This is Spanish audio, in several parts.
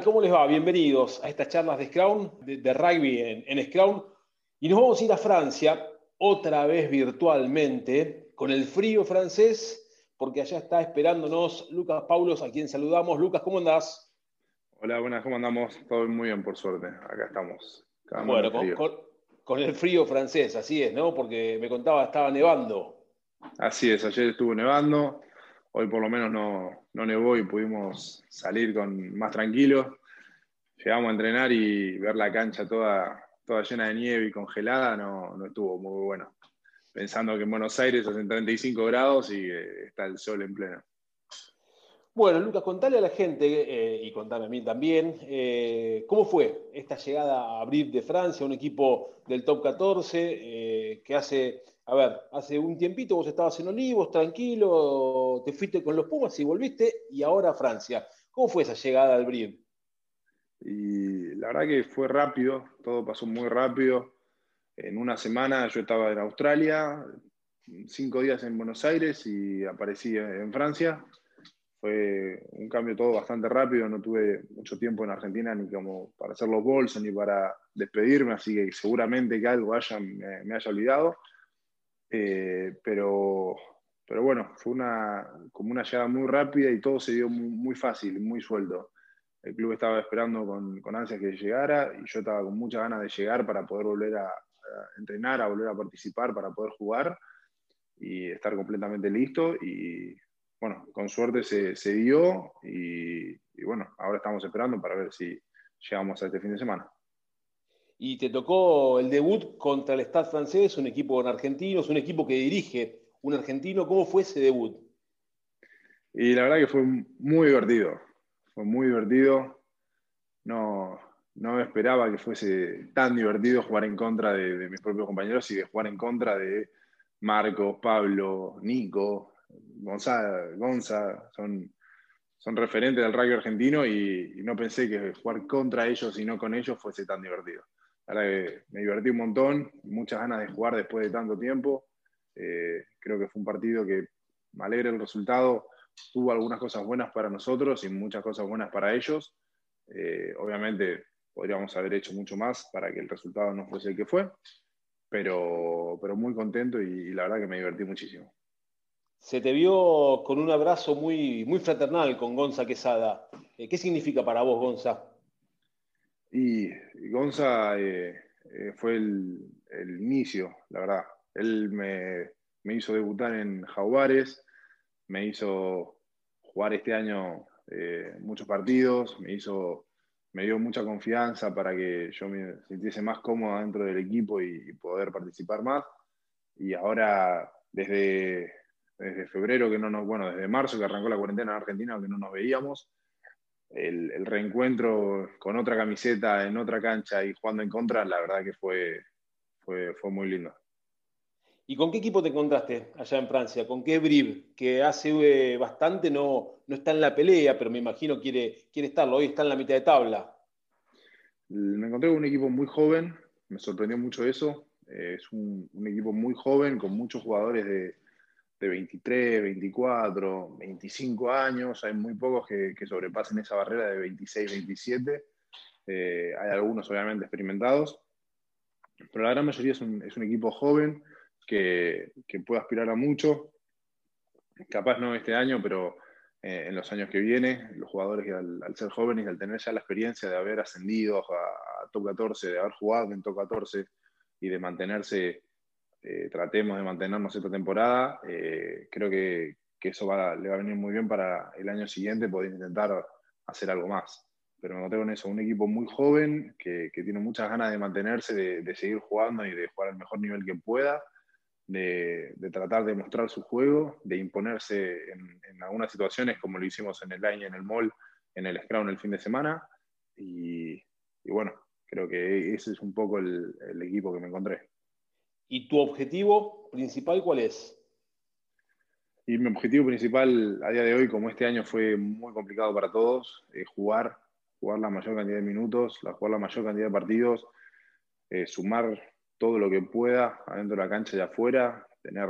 ¿Cómo les va? Bienvenidos a estas charlas de Scrum, de, rugby en, en Scrum. Y nos vamos a ir a Francia, otra vez virtualmente, con el frío francés, porque allá está esperándonos Lucas Paulos, a quien saludamos. Lucas, ¿cómo andás? Hola, buenas, ¿cómo andamos? Todo muy bien, por suerte. Acá estamos. Bueno, con, el frío francés, así es, ¿no? Porque me contaba, estaba nevando. Así es, ayer estuvo nevando. Hoy por lo menos no, no nevó y pudimos salir con más tranquilos. Llegamos a entrenar y ver la cancha toda, toda llena de nieve y congelada no, no estuvo muy bueno. Pensando que en Buenos Aires hacen 35 grados y eh, está el sol en pleno. Bueno, Lucas, contale a la gente eh, y contame a mí también, eh, ¿cómo fue esta llegada a abrir de Francia, un equipo del top 14 que hace a ver, hace un tiempito vos estabas en Olivos, tranquilo, te fuiste con los Pumas y volviste, y ahora a Francia. ¿Cómo fue esa llegada al BRID? Y la verdad que fue rápido, todo pasó muy rápido. En una semana yo estaba en Australia, cinco días en Buenos Aires y aparecí en Francia. Fue un cambio todo bastante rápido, no tuve mucho tiempo en Argentina ni como para hacer los bolsos ni para despedirme, así que seguramente que algo haya, me haya olvidado eh, pero, pero bueno, fue una, como una llegada muy rápida y todo se dio muy, fácil, muy suelto. El club estaba esperando con, con ansias que llegara y yo estaba con muchas ganas de llegar para poder volver a, entrenar, a volver a participar, para poder jugar y estar completamente listo. Y bueno, con suerte se, se dio y, y, bueno, ahora estamos esperando para ver si llegamos a este fin de semana y te tocó el debut contra el Stade francés, un equipo con argentinos, un equipo que dirige un argentino. ¿Cómo fue ese debut? Y la verdad que fue muy divertido, fue muy divertido. No, no esperaba que fuese tan divertido jugar en contra de, mis propios compañeros y de jugar en contra de Marcos, Pablo, Nico, Gonzalo, Gonza, son, son referentes del rugby argentino y, y, no pensé que jugar contra ellos y no con ellos fuese tan divertido me divertí un montón, muchas ganas de jugar después de tanto tiempo. Eh, creo que fue un partido que me alegra el resultado. Tuvo algunas cosas buenas para nosotros y muchas cosas buenas para ellos. Eh, obviamente podríamos haber hecho mucho más para que el resultado no fuese el que fue, pero, pero muy contento y, la verdad que me divertí muchísimo. Se te vio con un abrazo muy, muy fraternal con Gonza Quesada. Eh, ¿Qué significa para vos, Gonza? Y Gonza eh, eh, fue el, inicio, la verdad. Él me, hizo debutar en Jaguares, me hizo jugar este año muchos partidos, me hizo me dio mucha confianza para que yo me sintiese más cómodo dentro del equipo y, poder participar más. Y ahora, desde, desde febrero, que no nos, bueno, desde marzo que arrancó la cuarentena en Argentina, que no nos veíamos, el, reencuentro con otra camiseta en otra cancha y jugando en contra, la verdad que fue, fue, fue muy lindo. ¿Y con qué equipo te encontraste allá en Francia? ¿Con qué Brive? Que hace eh, bastante no, no está en la pelea, pero me imagino quiere, quiere estarlo. Hoy está en la mitad de tabla. Me encontré con un equipo muy joven, me sorprendió mucho eso. Es un, un equipo muy joven, con muchos jugadores de, de 23, 24, 25 años, hay muy pocos que, sobrepasen esa barrera de 26, 27. Eh, hay algunos obviamente experimentados, pero la gran mayoría es un, equipo joven que, puede aspirar a mucho. Capaz no este año, pero eh, en los años que vienen, los jugadores al, ser jóvenes y al tener ya la experiencia de haber ascendido a, a top 14, de haber jugado en top 14 y de mantenerse eh, tratemos de mantenernos esta temporada. Eh, creo que, eso le va a venir muy bien para el año siguiente poder intentar hacer algo más. Pero me encontré con eso, un equipo muy joven que, tiene muchas ganas de mantenerse, de, seguir jugando y de jugar al mejor nivel que pueda, de, tratar de mostrar su juego, de imponerse en, algunas situaciones como lo hicimos en el line, en el mall, en el scrum el fin de semana. Y, bueno, creo que ese es un poco el equipo que me encontré. ¿Y tu objetivo principal cuál es? Y mi objetivo principal a día de hoy, como este año fue muy complicado para todos, es jugar, jugar la mayor cantidad de minutos, jugar la mayor cantidad de partidos, eh, sumar todo lo que pueda adentro de la cancha y afuera, tener,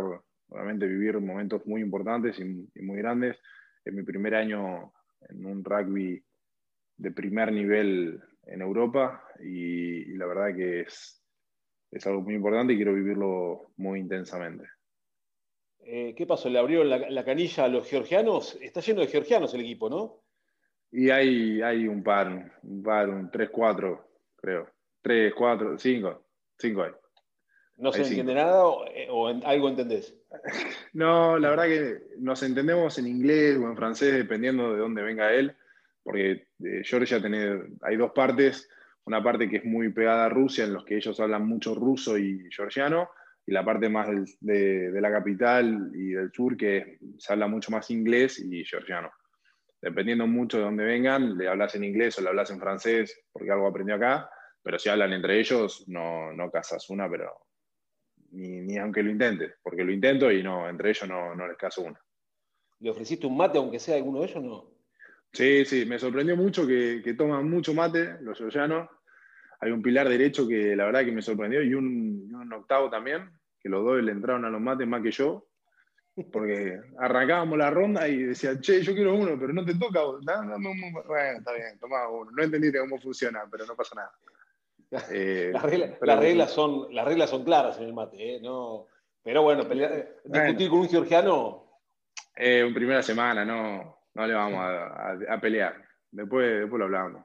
obviamente, vivir momentos muy importantes y, muy grandes. Es mi primer año en un rugby primer nivel en Europa y, la verdad que es, es, algo muy importante y quiero vivirlo muy intensamente. Eh, ¿Qué pasó? ¿Le abrieron la, canilla a los georgianos? Está lleno de georgianos el equipo, ¿no? Y hay, hay un par, un par, un 3, 4, creo. 3, 4, 5, 5 hay. ¿No se entiende nada o, algo entendés? No, la verdad que nos entendemos en inglés o en francés, dependiendo de dónde venga él, porque eh, Georgia tiene, hay dos partes, una parte que es muy pegada a Rusia, en los que ellos hablan mucho ruso y georgiano, y la parte más de, la capital y del sur, que se habla mucho más inglés y georgiano. Dependiendo mucho de dónde vengan, le hablas en inglés o le hablas en francés, porque algo aprendió acá, pero si hablan entre ellos, no, no casas una, pero ni, aunque lo intentes, porque lo intento y no, entre ellos no, no les caso una. ¿Le ofreciste un mate aunque sea alguno de ellos no? Sí, sí, me sorprendió mucho que, que toman mucho mate los georgianos. Hay un pilar derecho que la verdad que me sorprendió y un, octavo también, que los dos le entraron a los mates más que yo, porque arrancábamos la ronda y decían, che, yo quiero uno, pero no te toca. No, no, bueno, está bien, toma uno. No entendiste cómo funciona, pero no pasa nada. Eh, las, reglas, son, las reglas son claras en el mate, ¿eh? no, pero bueno, discutir con un georgiano. Eh, en primera semana, no, no le vamos a, pelear. Después, después lo hablamos.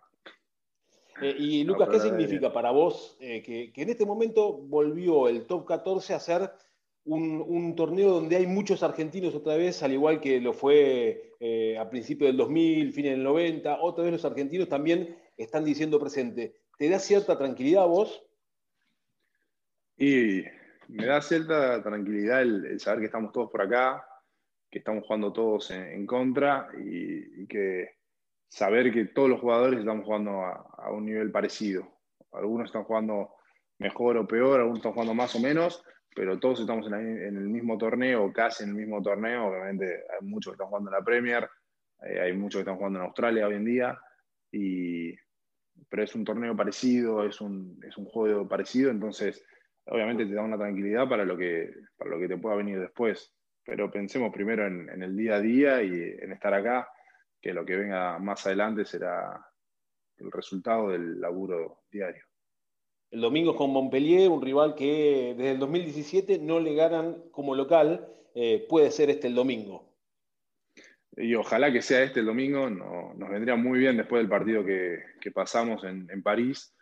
Eh, y Lucas, ¿qué significa para vos que, en este momento volvió el top 14 a ser un, torneo donde hay muchos argentinos otra vez, al igual que lo fue a principios del 2000, fines del 90, otra vez los argentinos también están diciendo presente. ¿Te da cierta tranquilidad a vos? Y me da cierta tranquilidad el, saber que estamos todos por acá, que estamos jugando todos en, contra y, que saber que todos los jugadores estamos jugando a, un nivel parecido. Algunos están jugando mejor o peor, algunos están jugando más o menos, pero todos estamos en, el mismo torneo, casi en el mismo torneo. Obviamente hay muchos que están jugando en la Premier, eh, hay muchos que están jugando en Australia hoy en día y, pero es un torneo parecido, es un, es un juego parecido, entonces obviamente te da una tranquilidad para lo que, para lo que te pueda venir después. Pero pensemos primero en, en, el día a día y en estar acá, que lo que venga más adelante será el resultado del laburo diario. El domingo con Montpellier, un rival que desde el 2017 no le ganan como local, eh, puede ser este el domingo y ojalá que sea este el domingo, nos vendría muy bien después del partido que, pasamos en, París.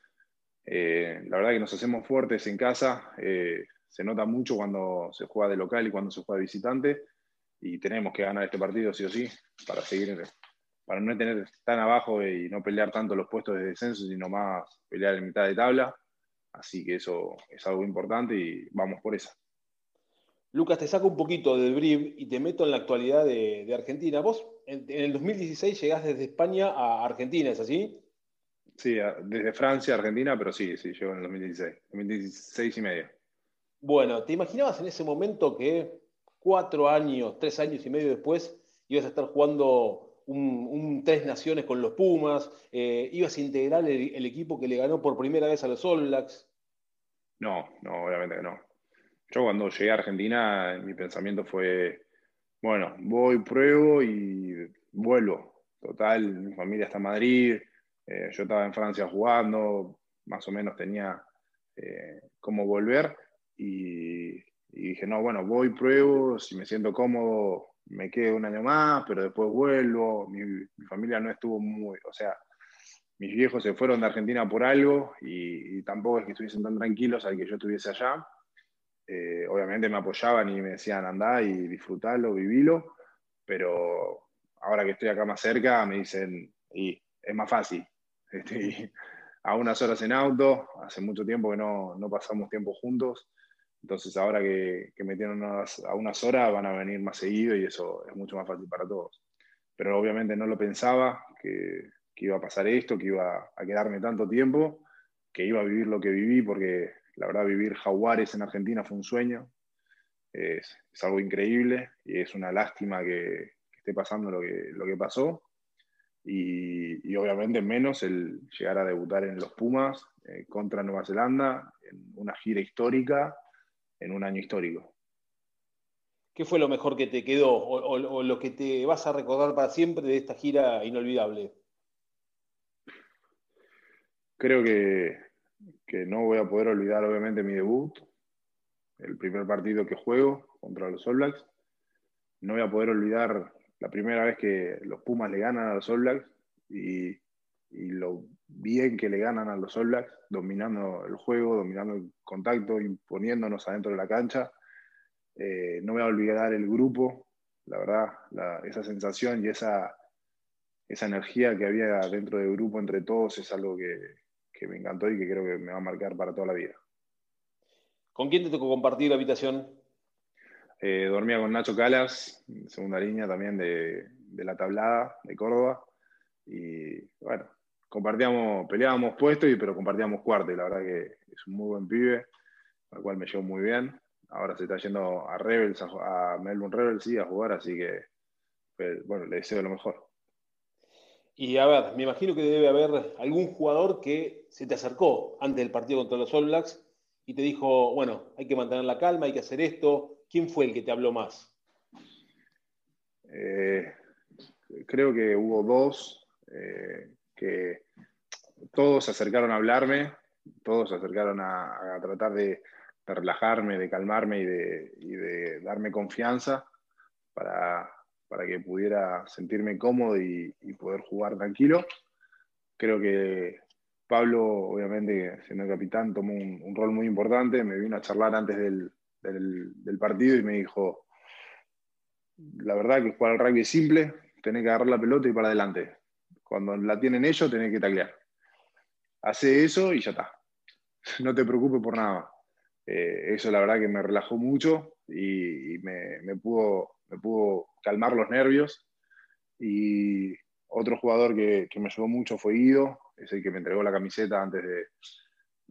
Eh, la verdad que nos hacemos fuertes en casa, eh, se nota mucho cuando se juega de local y cuando se juega de visitante, y tenemos que ganar este partido sí o sí para seguir, para no tener tan abajo y no pelear tanto los puestos de descenso, sino más pelear en mitad de tabla. Así que eso es algo importante y vamos por eso. Lucas, te saco un poquito del brief y te meto en la actualidad de, Argentina. Vos en, el 2016 llegás desde España a Argentina, ¿es así? Sí, desde Francia a Argentina, pero sí, sí, llego en el 2016, 2016 y medio. Bueno, ¿te imaginabas en ese momento que cuatro años, tres años y medio después ibas a estar jugando un, Tres Naciones con los Pumas, eh, ibas a integrar el, equipo que le ganó por primera vez a los All Blacks? No, no, obviamente que no. Yo cuando llegué a Argentina, mi pensamiento fue, bueno, voy, pruebo y vuelvo. Total, mi familia está en Madrid, eh, yo estaba en Francia jugando, más o menos tenía eh, cómo volver y, dije, no, bueno, voy, pruebo, si me siento cómodo, me quedo un año más, pero después vuelvo. Mi, mi familia no estuvo muy, o sea, mis viejos se fueron de Argentina por algo y, y, tampoco es que estuviesen tan tranquilos al que yo estuviese allá. Eh, obviamente me apoyaban y me decían andá y disfrutalo, vivilo, pero ahora que estoy acá más cerca me dicen, y es más fácil. Estoy a unas horas en auto, hace mucho tiempo que no, no pasamos tiempo juntos, entonces ahora que, que me tienen a unas horas van a venir más seguido y eso es mucho más fácil para todos. Pero obviamente no lo pensaba, que, que iba a pasar esto, que iba a quedarme tanto tiempo, que iba a vivir lo que viví, porque la verdad, vivir jaguares en Argentina fue un sueño. Es, algo increíble y es una lástima que, esté pasando lo que, lo que pasó. Y, obviamente menos el llegar a debutar en los Pumas eh, contra Nueva Zelanda en una gira histórica, en un año histórico. ¿Qué fue lo mejor que te quedó o, lo que te vas a recordar para siempre de esta gira inolvidable? creo que, que no voy a poder olvidar obviamente mi debut, el primer partido que juego contra los All Blacks. No voy a poder olvidar la primera vez que los Pumas le ganan a los All Blacks y, lo bien que le ganan a los All Blacks, dominando el juego, dominando el contacto, imponiéndonos adentro de la cancha. Eh, no voy a olvidar el grupo, la verdad, esa sensación y esa, esa energía que había dentro del grupo entre todos es algo que, que me encantó y que creo que me va a marcar para toda la vida. ¿Con quién te tocó compartir la habitación? Eh, dormía con Nacho Calas, segunda línea también de, la tablada de Córdoba. Y bueno, compartíamos, peleábamos puestos, pero compartíamos cuarto. Y la verdad que es un muy buen pibe, al cual me llevo muy bien. Ahora se está yendo a Rebels, a, Melbourne Rebels, sí, a jugar, así que pues, bueno, le deseo lo mejor. Y a ver, me imagino que debe haber algún jugador que se te acercó antes del partido contra los All Blacks y te dijo, bueno, hay que mantener la calma, hay que hacer esto. ¿Quién fue el que te habló más? Eh, creo que hubo dos eh, que todos se acercaron a hablarme, todos se acercaron a, tratar de, relajarme, de calmarme y de, darme confianza para, que pudiera sentirme cómodo y, poder jugar tranquilo. Creo que Pablo, obviamente, siendo capitán, tomó un, rol muy importante. Me vino a charlar antes del, partido y me dijo, la verdad que jugar al rugby es simple, tenés que agarrar la pelota y para adelante. Cuando la tienen ellos, tenés que taclear. Hace eso y ya está. No te preocupes por nada. Eh, eso la verdad que me relajó mucho y, me, pudo, me pudo calmar los nervios. Y otro jugador que, me ayudó mucho fue Guido, es el que me entregó la camiseta antes, de,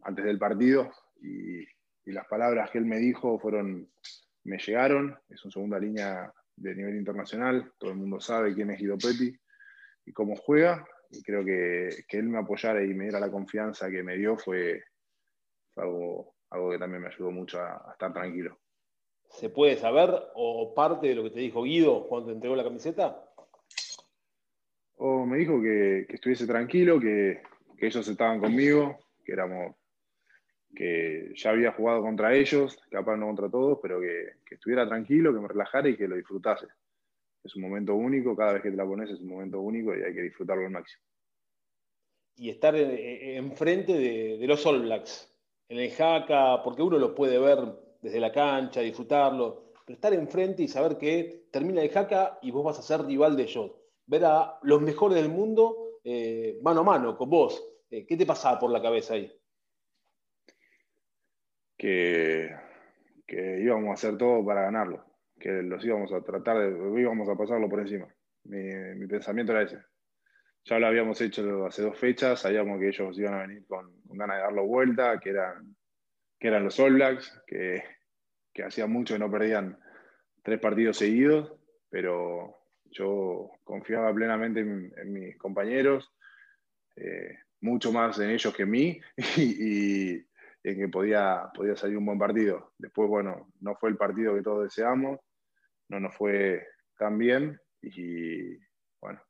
antes del partido y, las palabras que él me dijo fueron, me llegaron, es una segunda línea de nivel internacional, todo el mundo sabe quién es Guido Pepi y cómo juega, y creo que, que él me apoyara y me diera la confianza que me dio fue, algo, algo que también me ayudó mucho a, estar tranquilo. ¿Se puede saber o parte de lo que te dijo Guido cuando te entregó la camiseta? O me dijo que, estuviese tranquilo, que, ellos estaban conmigo, que éramos que ya había jugado contra ellos, capaz no contra todos, pero que, estuviera tranquilo, que me relajara y que lo disfrutase. Es un momento único, cada vez que te la pones es un momento único y hay que disfrutarlo al máximo. Y estar enfrente de, de, los All Blacks, en el jaca, porque uno lo puede ver desde la cancha, disfrutarlo, pero estar enfrente y saber que termina el jaca y vos vas a ser rival de ellos ver a los mejores del mundo eh, mano a mano con vos. Eh, ¿Qué te pasaba por la cabeza ahí? Que, íbamos a hacer todo para ganarlo, que los íbamos a tratar de, íbamos a pasarlo por encima. Mi, pensamiento era ese. Ya lo habíamos hecho hace dos fechas, sabíamos que ellos iban a venir con, ganas de darlo vuelta, que eran, que eran los All Blacks, que, que hacía mucho que no perdían tres partidos seguidos, pero yo confiaba plenamente en, mis compañeros, eh, mucho más en ellos que en mí, en que podía, podía salir un buen partido. Después, bueno, no fue el partido que todos deseamos, no nos fue tan bien, y bueno,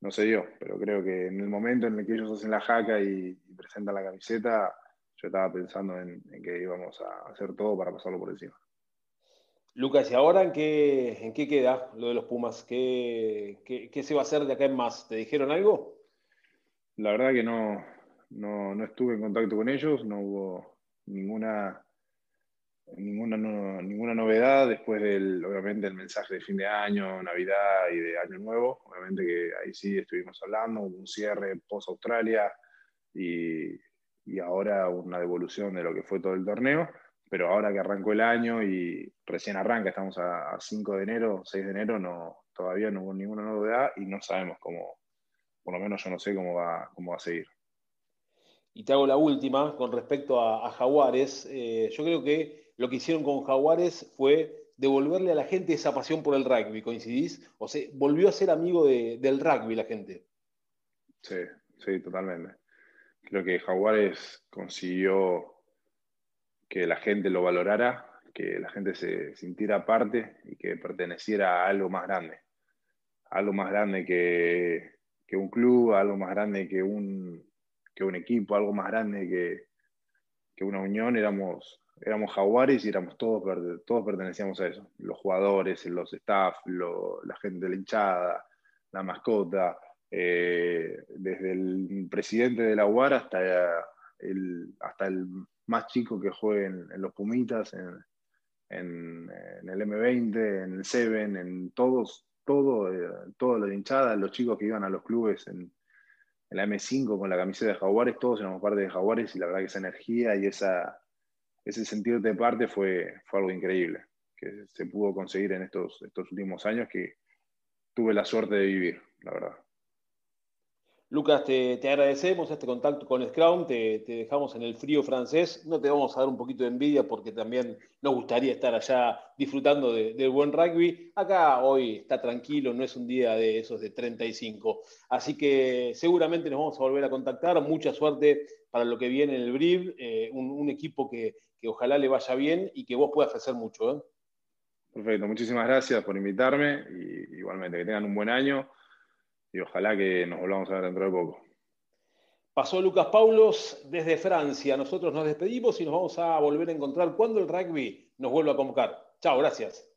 no sé yo, pero creo que en el momento en el que ellos hacen la jaca y, presentan la camiseta, yo estaba pensando en, que íbamos a hacer todo para pasarlo por encima. Lucas, ¿y ahora en qué, en qué queda lo de los Pumas? ¿Qué, se va a hacer de acá en más? ¿Te dijeron algo? La verdad que no, no, estuve en contacto con ellos, no hubo ninguna, ninguna, ninguna novedad después del, obviamente, el mensaje de fin de año, Navidad y de Año Nuevo. Obviamente que ahí sí estuvimos hablando, hubo un cierre post-Australia y, y ahora una devolución de lo que fue todo el torneo pero ahora que arrancó el año y recién arranca, estamos a, 5 de enero, 6 de enero, no, todavía no hubo ninguna novedad y no sabemos cómo, por lo menos yo no sé cómo va, cómo va a seguir. Y te hago la última con respecto a, Jaguares. Eh, yo creo que lo que hicieron con Jaguares fue devolverle a la gente esa pasión por el rugby, ¿coincidís? O sea, volvió a ser amigo del rugby la gente. Sí, sí, totalmente. Creo que Jaguares consiguió que la gente lo valorara, que la gente se sintiera parte y que perteneciera a algo más grande. Algo más grande que, un club, algo más grande que un, que un equipo, algo más grande que, que una unión, éramos, éramos jaguares y éramos todos, todos pertenecíamos a eso. Los jugadores, los staff, la gente de la hinchada, la mascota, eh, desde el presidente de la UAR hasta el, hasta el más chico que juegue en, los Pumitas, en, en, el M20, en el Seven, en todos, todo, eh, todo lo de hinchada, los chicos que iban a los clubes en, la M5 con la camiseta de Jaguares, todos éramos parte de Jaguares y la verdad que esa energía y esa, ese sentido de parte fue, fue algo increíble que se pudo conseguir en estos, estos últimos años que tuve la suerte de vivir, la verdad. Lucas, te, agradecemos este contacto con Scrum, te, te, dejamos en el frío francés. No te vamos a dar un poquito de envidia porque también nos gustaría estar allá disfrutando del buen rugby. Acá hoy está tranquilo, no es un día de esos de 35. Así que seguramente nos vamos a volver a contactar. Mucha suerte para lo que viene en el BRIV, eh, un, equipo que, ojalá le vaya bien y que vos puedas hacer mucho. ¿eh? Perfecto, muchísimas gracias por invitarme y igualmente que tengan un buen año y ojalá que nos volvamos a ver dentro de poco. Pasó Lucas Paulos desde Francia. Nosotros nos despedimos y nos vamos a volver a encontrar cuando el rugby nos vuelva a convocar. Chao, gracias.